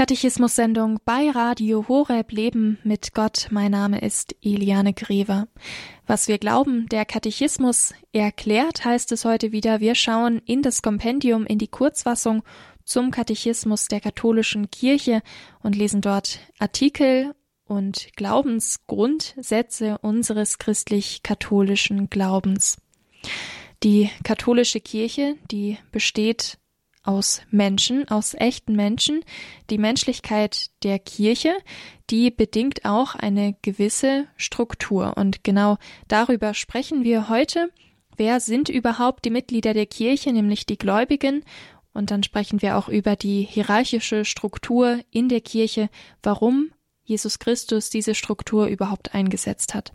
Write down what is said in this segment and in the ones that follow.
Katechismus-Sendung bei Radio Horeb Leben mit Gott. Mein Name ist Eliane Grever. Was wir glauben, der Katechismus erklärt, heißt es heute wieder. Wir schauen in das Kompendium, in die Kurzfassung zum Katechismus der katholischen Kirche und lesen dort Artikel und Glaubensgrundsätze unseres christlich-katholischen Glaubens. Die katholische Kirche, die besteht aus Menschen, aus echten Menschen. Die Menschlichkeit der Kirche, die bedingt auch eine gewisse Struktur. Und genau darüber sprechen wir heute. Wer sind überhaupt die Mitglieder der Kirche, nämlich die Gläubigen? Und dann sprechen wir auch über die hierarchische Struktur in der Kirche, warum Jesus Christus diese Struktur überhaupt eingesetzt hat.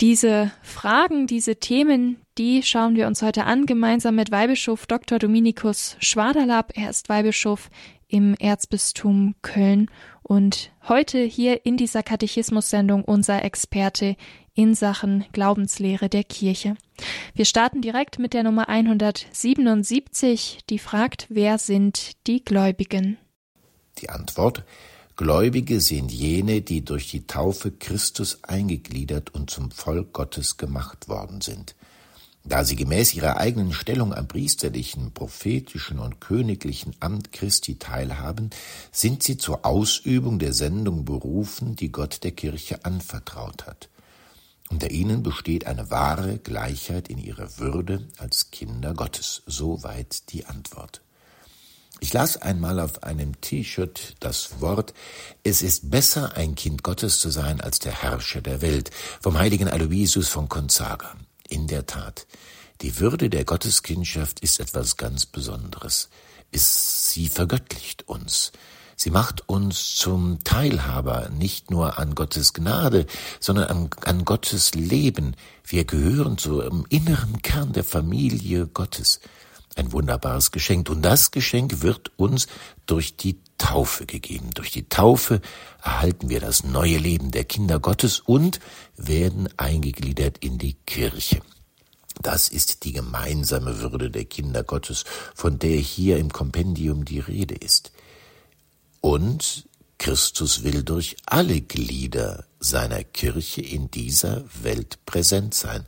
Diese Fragen, diese Themen, die schauen wir uns heute an, gemeinsam mit Weihbischof Dr. Dominikus Schwaderlapp. Er ist Weihbischof im Erzbistum Köln und heute hier in dieser Katechismus-Sendung unser Experte in Sachen Glaubenslehre der Kirche. Wir starten direkt mit der Nummer 177, die fragt, wer sind die Gläubigen? Die Antwort Gläubige sind jene, die durch die Taufe Christus eingegliedert und zum Volk Gottes gemacht worden sind. Da sie gemäß ihrer eigenen Stellung am priesterlichen, prophetischen und königlichen Amt Christi teilhaben, sind sie zur Ausübung der Sendung berufen, die Gott der Kirche anvertraut hat. Unter ihnen besteht eine wahre Gleichheit in ihrer Würde als Kinder Gottes. Soweit die Antwort. Ich las einmal auf einem T-Shirt das Wort, es ist besser, ein Kind Gottes zu sein, als der Herrscher der Welt, vom heiligen Aloysius von Gonzaga. In der Tat, die Würde der Gotteskindschaft ist etwas ganz Besonderes. Ist, sie vergöttlicht uns. Sie macht uns zum Teilhaber nicht nur an Gottes Gnade, sondern an, an Gottes Leben. Wir gehören zum inneren Kern der Familie Gottes ein wunderbares Geschenk. Und das Geschenk wird uns durch die Taufe gegeben. Durch die Taufe erhalten wir das neue Leben der Kinder Gottes und werden eingegliedert in die Kirche. Das ist die gemeinsame Würde der Kinder Gottes, von der hier im Kompendium die Rede ist. Und Christus will durch alle Glieder seiner Kirche in dieser Welt präsent sein.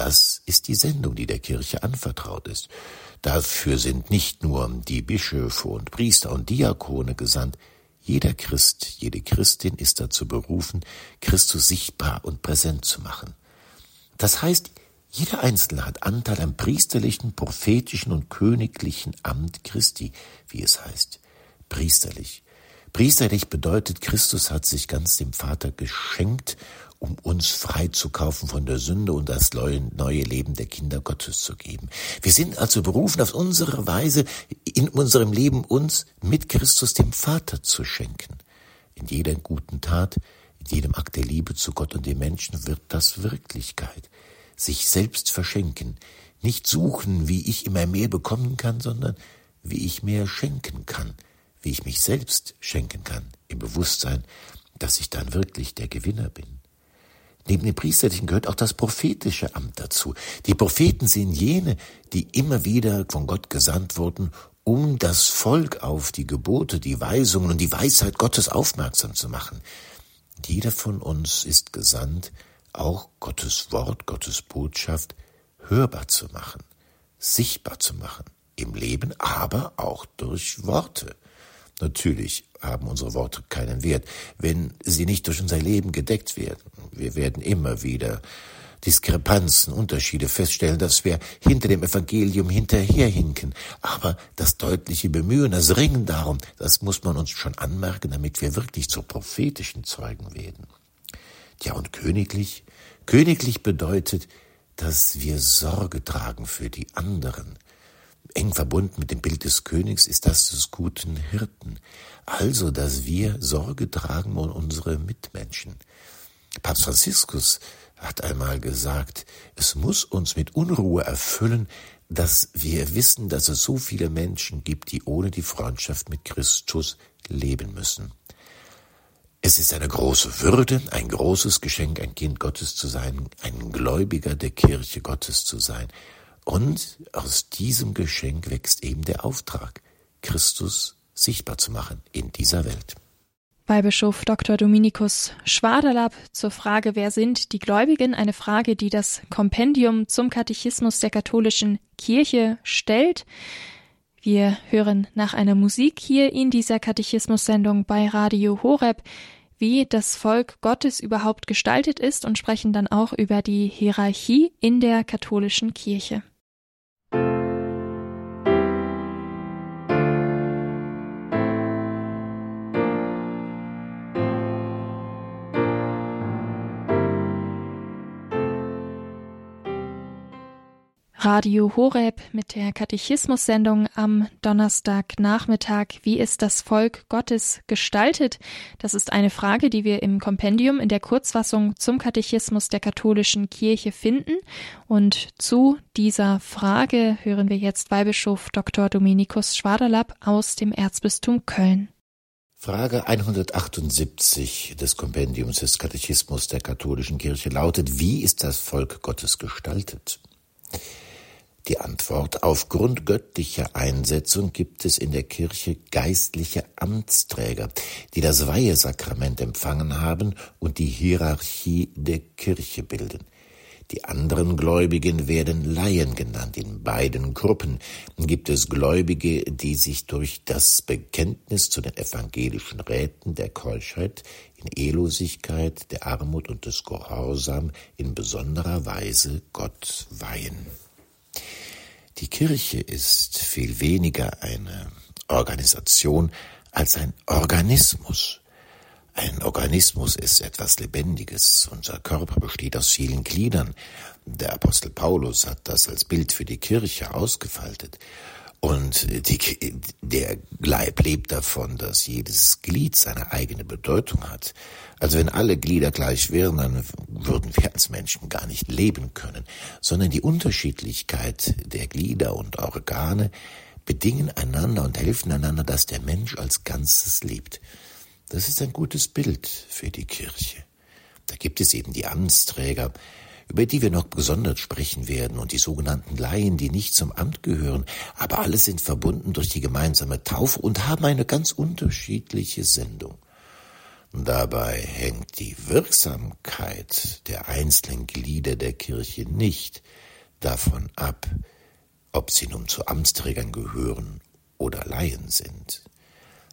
Das ist die Sendung, die der Kirche anvertraut ist. Dafür sind nicht nur die Bischöfe und Priester und Diakone gesandt, jeder Christ, jede Christin ist dazu berufen, Christus sichtbar und präsent zu machen. Das heißt, jeder Einzelne hat Anteil am priesterlichen, prophetischen und königlichen Amt Christi, wie es heißt. Priesterlich. Priesterlich bedeutet, Christus hat sich ganz dem Vater geschenkt um uns freizukaufen von der Sünde und das neue Leben der Kinder Gottes zu geben. Wir sind also berufen, auf unsere Weise in unserem Leben uns mit Christus dem Vater zu schenken. In jeder guten Tat, in jedem Akt der Liebe zu Gott und den Menschen wird das Wirklichkeit. Sich selbst verschenken, nicht suchen, wie ich immer mehr bekommen kann, sondern wie ich mehr schenken kann, wie ich mich selbst schenken kann, im Bewusstsein, dass ich dann wirklich der Gewinner bin. Neben dem Priesterlichen gehört auch das prophetische Amt dazu. Die Propheten sind jene, die immer wieder von Gott gesandt wurden, um das Volk auf die Gebote, die Weisungen und die Weisheit Gottes aufmerksam zu machen. Jeder von uns ist gesandt, auch Gottes Wort, Gottes Botschaft hörbar zu machen, sichtbar zu machen, im Leben, aber auch durch Worte. Natürlich haben unsere Worte keinen Wert, wenn sie nicht durch unser Leben gedeckt werden. Wir werden immer wieder Diskrepanzen, Unterschiede feststellen, dass wir hinter dem Evangelium hinterherhinken. Aber das deutliche Bemühen, das Ringen darum, das muss man uns schon anmerken, damit wir wirklich zu prophetischen Zeugen werden. Ja, und königlich? Königlich bedeutet, dass wir Sorge tragen für die anderen. Eng verbunden mit dem Bild des Königs ist das des guten Hirten. Also, dass wir Sorge tragen um unsere Mitmenschen. Papst Franziskus hat einmal gesagt, es muss uns mit Unruhe erfüllen, dass wir wissen, dass es so viele Menschen gibt, die ohne die Freundschaft mit Christus leben müssen. Es ist eine große Würde, ein großes Geschenk, ein Kind Gottes zu sein, ein Gläubiger der Kirche Gottes zu sein. Und aus diesem Geschenk wächst eben der Auftrag, Christus sichtbar zu machen in dieser Welt. Weihbischof Dr. Dominikus Schwaderlapp zur Frage, wer sind die Gläubigen? Eine Frage, die das Kompendium zum Katechismus der katholischen Kirche stellt. Wir hören nach einer Musik hier in dieser Katechismus-Sendung bei Radio Horeb, wie das Volk Gottes überhaupt gestaltet ist und sprechen dann auch über die Hierarchie in der katholischen Kirche. Radio Horeb mit der Katechismus-Sendung am Donnerstagnachmittag. Wie ist das Volk Gottes gestaltet? Das ist eine Frage, die wir im Kompendium in der Kurzfassung zum Katechismus der katholischen Kirche finden. Und zu dieser Frage hören wir jetzt Weihbischof Dr. Dominikus Schwaderlapp aus dem Erzbistum Köln. Frage 178 des Kompendiums des Katechismus der katholischen Kirche lautet, wie ist das Volk Gottes gestaltet? Die Antwort Aufgrund göttlicher Einsetzung gibt es in der Kirche geistliche Amtsträger, die das Weihesakrament empfangen haben und die Hierarchie der Kirche bilden. Die anderen Gläubigen werden Laien genannt. In beiden Gruppen gibt es Gläubige, die sich durch das Bekenntnis zu den evangelischen Räten der Keuschheit in Ehelosigkeit, der Armut und des Gehorsam in besonderer Weise Gott weihen. Die Kirche ist viel weniger eine Organisation als ein Organismus. Ein Organismus ist etwas Lebendiges. Unser Körper besteht aus vielen Gliedern. Der Apostel Paulus hat das als Bild für die Kirche ausgefaltet. Und die, der Leib lebt davon, dass jedes Glied seine eigene Bedeutung hat. Also wenn alle Glieder gleich wären, dann würden wir als Menschen gar nicht leben können, sondern die Unterschiedlichkeit der Glieder und Organe bedingen einander und helfen einander, dass der Mensch als Ganzes lebt. Das ist ein gutes Bild für die Kirche. Da gibt es eben die Amtsträger, über die wir noch gesondert sprechen werden, und die sogenannten Laien, die nicht zum Amt gehören, aber alle sind verbunden durch die gemeinsame Taufe und haben eine ganz unterschiedliche Sendung. Dabei hängt die Wirksamkeit der einzelnen Glieder der Kirche nicht davon ab, ob sie nun zu Amtsträgern gehören oder Laien sind.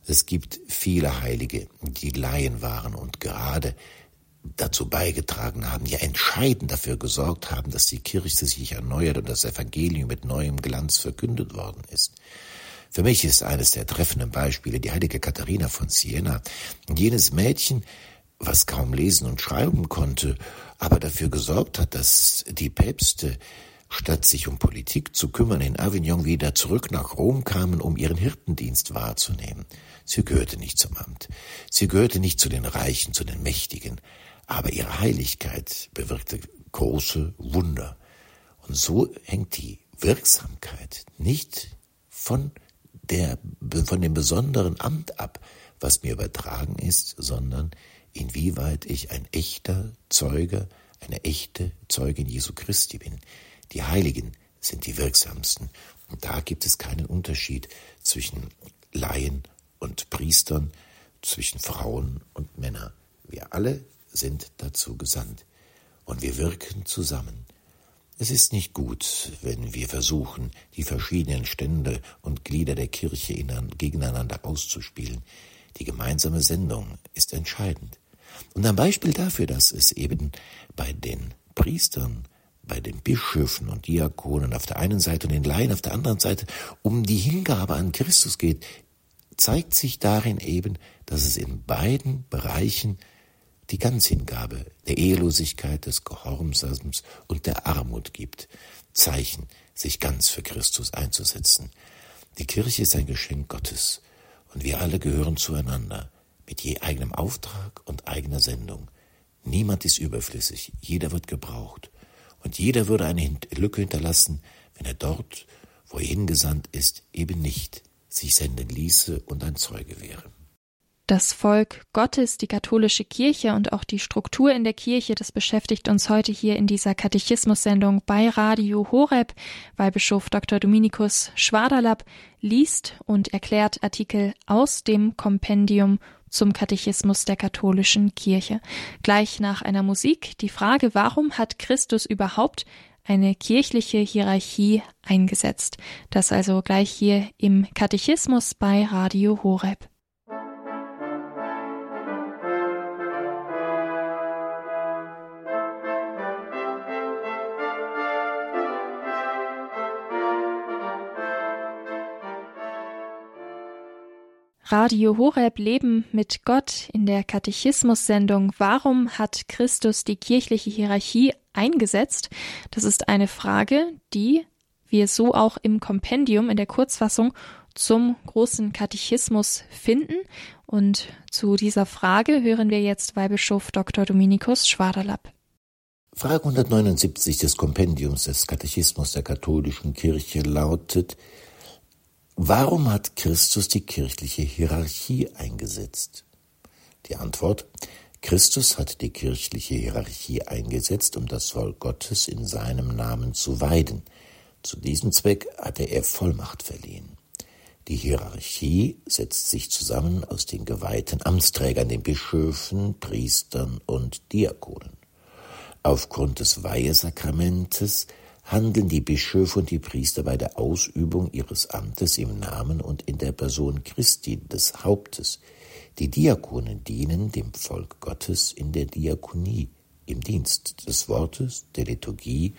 Es gibt viele Heilige, die Laien waren und gerade dazu beigetragen haben, ja entscheidend dafür gesorgt haben, dass die Kirche sich erneuert und das Evangelium mit neuem Glanz verkündet worden ist. Für mich ist eines der treffenden Beispiele die heilige Katharina von Siena, jenes Mädchen, was kaum lesen und schreiben konnte, aber dafür gesorgt hat, dass die Päpste statt sich um Politik zu kümmern, in Avignon wieder zurück nach Rom kamen, um ihren Hirtendienst wahrzunehmen. Sie gehörte nicht zum Amt. Sie gehörte nicht zu den Reichen, zu den Mächtigen aber ihre Heiligkeit bewirkte große Wunder. Und so hängt die Wirksamkeit nicht von der, von dem besonderen Amt ab, was mir übertragen ist, sondern inwieweit ich ein echter Zeuge, eine echte Zeugin Jesu Christi bin. Die Heiligen sind die wirksamsten. Und da gibt es keinen Unterschied zwischen Laien und Priestern, zwischen Frauen und Männern. Wir alle sind dazu gesandt. Und wir wirken zusammen. Es ist nicht gut, wenn wir versuchen, die verschiedenen Stände und Glieder der Kirche gegeneinander auszuspielen. Die gemeinsame Sendung ist entscheidend. Und ein Beispiel dafür, dass es eben bei den Priestern, bei den Bischöfen und Diakonen auf der einen Seite und den Laien auf der anderen Seite um die Hingabe an Christus geht, zeigt sich darin eben, dass es in beiden Bereichen die Ganzhingabe der Ehelosigkeit, des Gehorsamens und der Armut gibt, Zeichen, sich ganz für Christus einzusetzen. Die Kirche ist ein Geschenk Gottes und wir alle gehören zueinander mit je eigenem Auftrag und eigener Sendung. Niemand ist überflüssig, jeder wird gebraucht und jeder würde eine Lücke hinterlassen, wenn er dort, wo er hingesandt ist, eben nicht sich senden ließe und ein Zeuge wäre. Das Volk Gottes, die katholische Kirche und auch die Struktur in der Kirche, das beschäftigt uns heute hier in dieser Katechismus-Sendung bei Radio Horeb, weil Bischof Dr. Dominikus Schwaderlapp liest und erklärt Artikel aus dem Kompendium zum Katechismus der katholischen Kirche. Gleich nach einer Musik die Frage, warum hat Christus überhaupt eine kirchliche Hierarchie eingesetzt? Das also gleich hier im Katechismus bei Radio Horeb. Radio Horeb Leben mit Gott in der Katechismus-Sendung Warum hat Christus die kirchliche Hierarchie eingesetzt? Das ist eine Frage, die wir so auch im Kompendium in der Kurzfassung zum großen Katechismus finden. Und zu dieser Frage hören wir jetzt Weihbischof Dr. Dominikus Schwaderlapp. Frage 179 des Kompendiums des Katechismus der katholischen Kirche lautet, Warum hat Christus die kirchliche Hierarchie eingesetzt? Die Antwort Christus hat die kirchliche Hierarchie eingesetzt, um das Volk Gottes in seinem Namen zu weiden. Zu diesem Zweck hatte er Vollmacht verliehen. Die Hierarchie setzt sich zusammen aus den geweihten Amtsträgern, den Bischöfen, Priestern und Diakonen. Aufgrund des Weihesakramentes handeln die Bischöfe und die Priester bei der Ausübung ihres Amtes im Namen und in der Person Christi des Hauptes. Die Diakonen dienen dem Volk Gottes in der Diakonie, im Dienst des Wortes, der Liturgie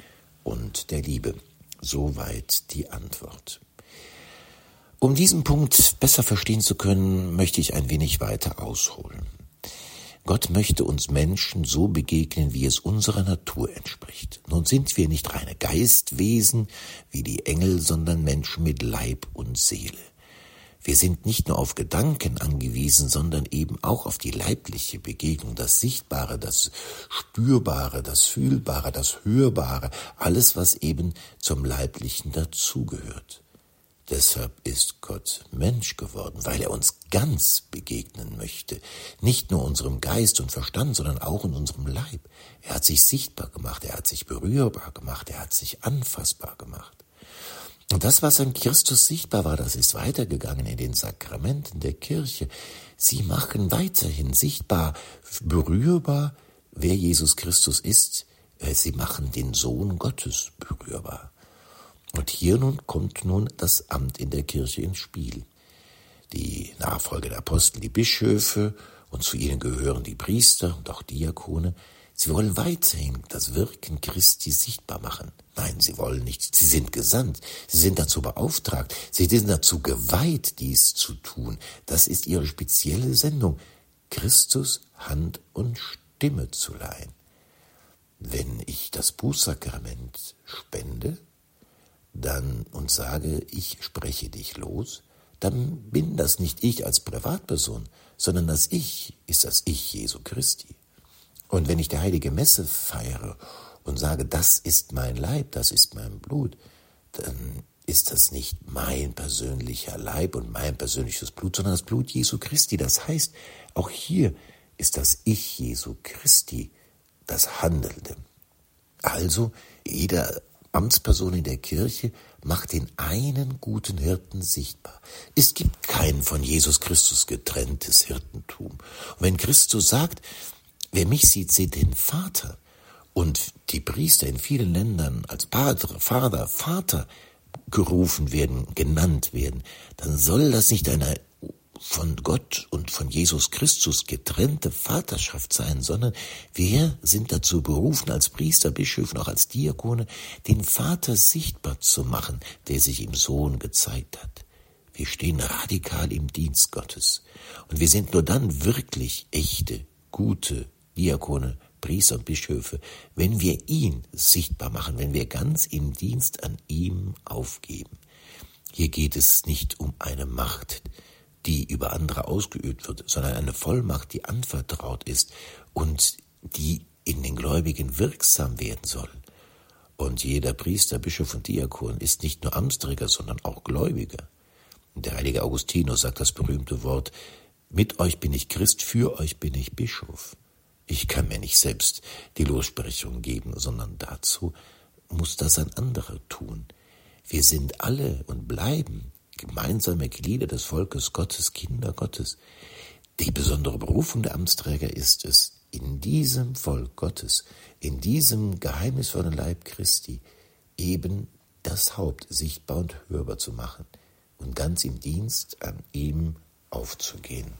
und der Liebe. Soweit die Antwort. Um diesen Punkt besser verstehen zu können, möchte ich ein wenig weiter ausholen. Gott möchte uns Menschen so begegnen, wie es unserer Natur entspricht. Nun sind wir nicht reine Geistwesen wie die Engel, sondern Menschen mit Leib und Seele. Wir sind nicht nur auf Gedanken angewiesen, sondern eben auch auf die leibliche Begegnung, das Sichtbare, das Spürbare, das Fühlbare, das Hörbare, alles, was eben zum Leiblichen dazugehört. Deshalb ist Gott Mensch geworden, weil er uns ganz begegnen möchte. Nicht nur unserem Geist und Verstand, sondern auch in unserem Leib. Er hat sich sichtbar gemacht, er hat sich berührbar gemacht, er hat sich anfassbar gemacht. Und das, was an Christus sichtbar war, das ist weitergegangen in den Sakramenten der Kirche. Sie machen weiterhin sichtbar, berührbar, wer Jesus Christus ist. Sie machen den Sohn Gottes berührbar. Und hier nun kommt nun das Amt in der Kirche ins Spiel. Die Nachfolger der Apostel, die Bischöfe, und zu ihnen gehören die Priester und auch Diakone, sie wollen weiterhin das Wirken Christi sichtbar machen. Nein, sie wollen nicht, sie sind gesandt, sie sind dazu beauftragt, sie sind dazu geweiht, dies zu tun. Das ist ihre spezielle Sendung, Christus Hand und Stimme zu leihen. Wenn ich das Bußsakrament spende, dann und sage, ich spreche dich los, dann bin das nicht ich als Privatperson, sondern das Ich ist das Ich Jesu Christi. Und wenn ich die heilige Messe feiere und sage, das ist mein Leib, das ist mein Blut, dann ist das nicht mein persönlicher Leib und mein persönliches Blut, sondern das Blut Jesu Christi. Das heißt, auch hier ist das Ich Jesu Christi das Handelnde. Also jeder Amtsperson in der Kirche macht den einen guten Hirten sichtbar. Es gibt kein von Jesus Christus getrenntes Hirtentum. Und wenn Christus sagt, wer mich sieht, sieht den Vater, und die Priester in vielen Ländern als Padre, Vater, Vater gerufen werden, genannt werden, dann soll das nicht eine von Gott und von Jesus Christus getrennte Vaterschaft sein, sondern wir sind dazu berufen, als Priester, Bischöfe und auch als Diakone, den Vater sichtbar zu machen, der sich im Sohn gezeigt hat. Wir stehen radikal im Dienst Gottes. Und wir sind nur dann wirklich echte, gute Diakone, Priester und Bischöfe, wenn wir ihn sichtbar machen, wenn wir ganz im Dienst an ihm aufgeben. Hier geht es nicht um eine Macht, die über andere ausgeübt wird, sondern eine Vollmacht, die anvertraut ist und die in den Gläubigen wirksam werden soll. Und jeder Priester, Bischof und Diakon ist nicht nur Amtsträger, sondern auch Gläubiger. Der heilige Augustinus sagt das berühmte Wort, Mit euch bin ich Christ, für euch bin ich Bischof. Ich kann mir nicht selbst die Lossprechung geben, sondern dazu muss das ein anderer tun. Wir sind alle und bleiben gemeinsame Glieder des Volkes Gottes, Kinder Gottes. Die besondere Berufung der Amtsträger ist es, in diesem Volk Gottes, in diesem geheimnisvollen Leib Christi, eben das Haupt sichtbar und hörbar zu machen und ganz im Dienst an ihm aufzugehen.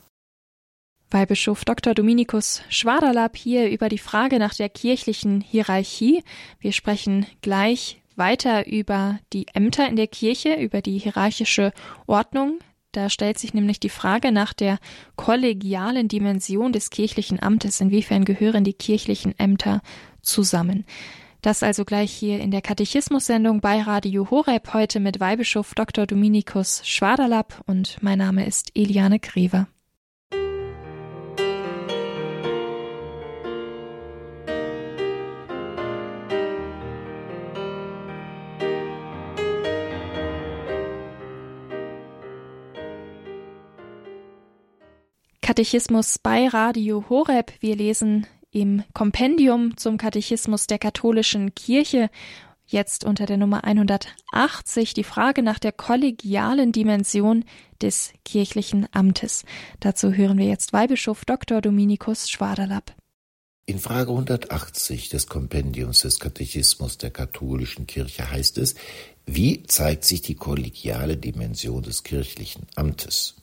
Weihbischof Dr. Dominikus Schwaderlapp hier über die Frage nach der kirchlichen Hierarchie. Wir sprechen gleich weiter über die Ämter in der Kirche, über die hierarchische Ordnung. Da stellt sich nämlich die Frage nach der kollegialen Dimension des kirchlichen Amtes. Inwiefern gehören die kirchlichen Ämter zusammen? Das also gleich hier in der Katechismus-Sendung bei Radio Horeb heute mit Weihbischof Dr. Dominikus Schwaderlapp und mein Name ist Eliane Grever. Katechismus bei Radio Horeb. Wir lesen im Kompendium zum Katechismus der katholischen Kirche jetzt unter der Nummer 180 die Frage nach der kollegialen Dimension des kirchlichen Amtes. Dazu hören wir jetzt Weihbischof Dr. Dominikus Schwaderlapp. In Frage 180 des Kompendiums des Katechismus der katholischen Kirche heißt es, wie zeigt sich die kollegiale Dimension des kirchlichen Amtes?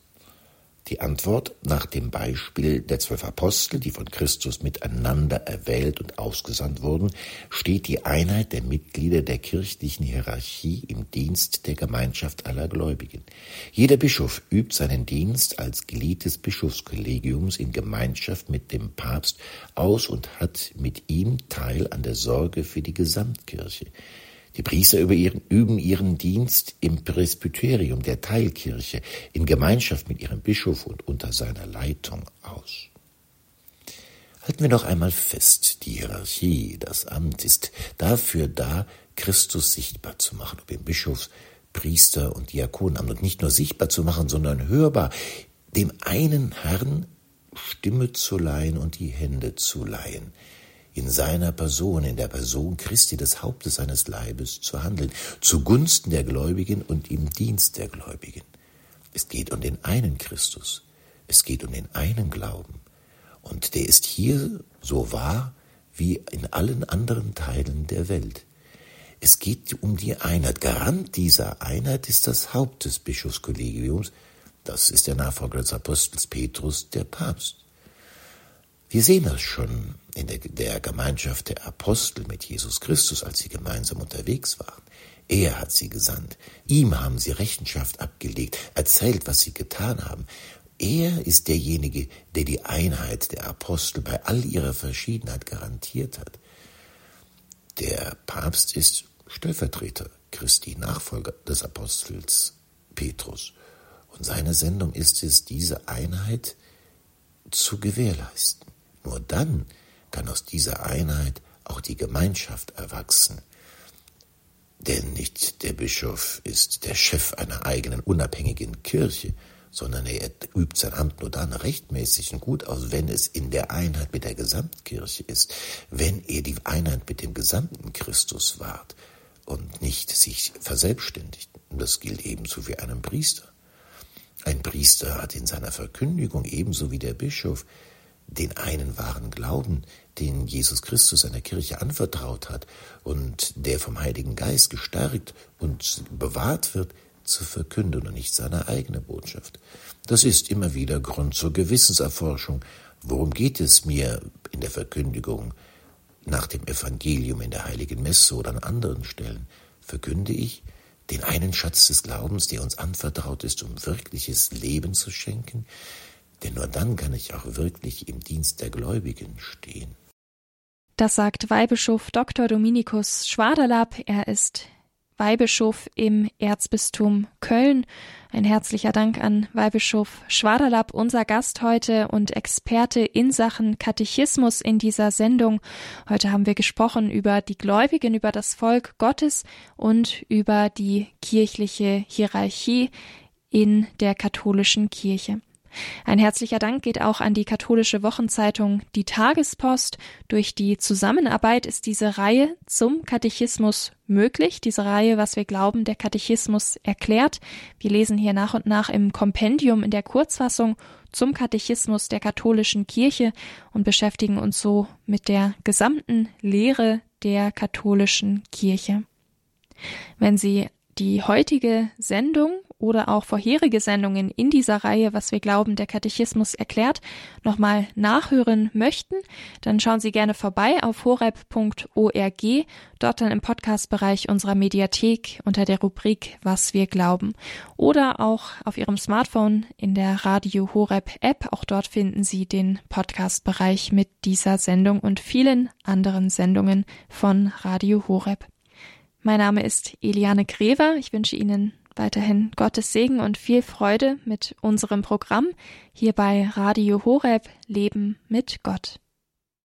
Die Antwort nach dem Beispiel der zwölf Apostel, die von Christus miteinander erwählt und ausgesandt wurden, steht die Einheit der Mitglieder der kirchlichen Hierarchie im Dienst der Gemeinschaft aller Gläubigen. Jeder Bischof übt seinen Dienst als Glied des Bischofskollegiums in Gemeinschaft mit dem Papst aus und hat mit ihm Teil an der Sorge für die Gesamtkirche. Die Priester üben ihren Dienst im Presbyterium der Teilkirche in Gemeinschaft mit ihrem Bischof und unter seiner Leitung aus. Halten wir noch einmal fest, die Hierarchie, das Amt ist dafür da, Christus sichtbar zu machen, ob im Bischofs, Priester und Diakonamt und nicht nur sichtbar zu machen, sondern hörbar, dem einen Herrn Stimme zu leihen und die Hände zu leihen, in seiner Person, in der Person Christi des Hauptes seines Leibes zu handeln, zugunsten der Gläubigen und im Dienst der Gläubigen. Es geht um den einen Christus, es geht um den einen Glauben, und der ist hier so wahr wie in allen anderen Teilen der Welt. Es geht um die Einheit. Garant dieser Einheit ist das Haupt des Bischofskollegiums, das ist der Nachfolger des Apostels Petrus, der Papst. Wir sehen das schon in der, der, Gemeinschaft der Apostel mit Jesus Christus, als sie gemeinsam unterwegs waren. Er hat sie gesandt. Ihm haben sie Rechenschaft abgelegt, erzählt, was sie getan haben. Er ist derjenige, der die Einheit der Apostel bei all ihrer Verschiedenheit garantiert hat. Der Papst ist Stellvertreter Christi, Nachfolger des Apostels Petrus. Und seine Sendung ist es, diese Einheit zu gewährleisten. Nur dann kann aus dieser Einheit auch die Gemeinschaft erwachsen. Denn nicht der Bischof ist der Chef einer eigenen unabhängigen Kirche, sondern er übt sein Amt nur dann rechtmäßig und gut aus, wenn es in der Einheit mit der Gesamtkirche ist, wenn er die Einheit mit dem gesamten Christus wahrt und nicht sich verselbstständigt. Und das gilt ebenso für einen Priester. Ein Priester hat in seiner Verkündigung ebenso wie der Bischof den einen wahren Glauben, den Jesus Christus seiner Kirche anvertraut hat und der vom Heiligen Geist gestärkt und bewahrt wird, zu verkünden und nicht seine eigene Botschaft. Das ist immer wieder Grund zur Gewissenserforschung. Worum geht es mir in der Verkündigung nach dem Evangelium in der heiligen Messe oder an anderen Stellen? Verkünde ich den einen Schatz des Glaubens, der uns anvertraut ist, um wirkliches Leben zu schenken? Denn nur dann kann ich auch wirklich im Dienst der Gläubigen stehen. Das sagt Weihbischof Dr. Dominikus Schwaderlapp. Er ist Weihbischof im Erzbistum Köln. Ein herzlicher Dank an Weihbischof Schwaderlapp, unser Gast heute und Experte in Sachen Katechismus in dieser Sendung. Heute haben wir gesprochen über die Gläubigen, über das Volk Gottes und über die kirchliche Hierarchie in der katholischen Kirche. Ein herzlicher Dank geht auch an die katholische Wochenzeitung Die Tagespost. Durch die Zusammenarbeit ist diese Reihe zum Katechismus möglich. Diese Reihe, was wir glauben, der Katechismus erklärt. Wir lesen hier nach und nach im Kompendium in der Kurzfassung zum Katechismus der katholischen Kirche und beschäftigen uns so mit der gesamten Lehre der katholischen Kirche. Wenn Sie die heutige Sendung oder auch vorherige Sendungen in dieser Reihe, was wir glauben, der Katechismus erklärt, nochmal nachhören möchten, dann schauen Sie gerne vorbei auf horeb.org, dort dann im Podcastbereich unserer Mediathek unter der Rubrik Was wir glauben oder auch auf Ihrem Smartphone in der Radio Horeb App, auch dort finden Sie den Podcastbereich mit dieser Sendung und vielen anderen Sendungen von Radio Horeb. Mein Name ist Eliane Grever. Ich wünsche Ihnen weiterhin Gottes Segen und viel Freude mit unserem Programm hier bei Radio Horeb Leben mit Gott.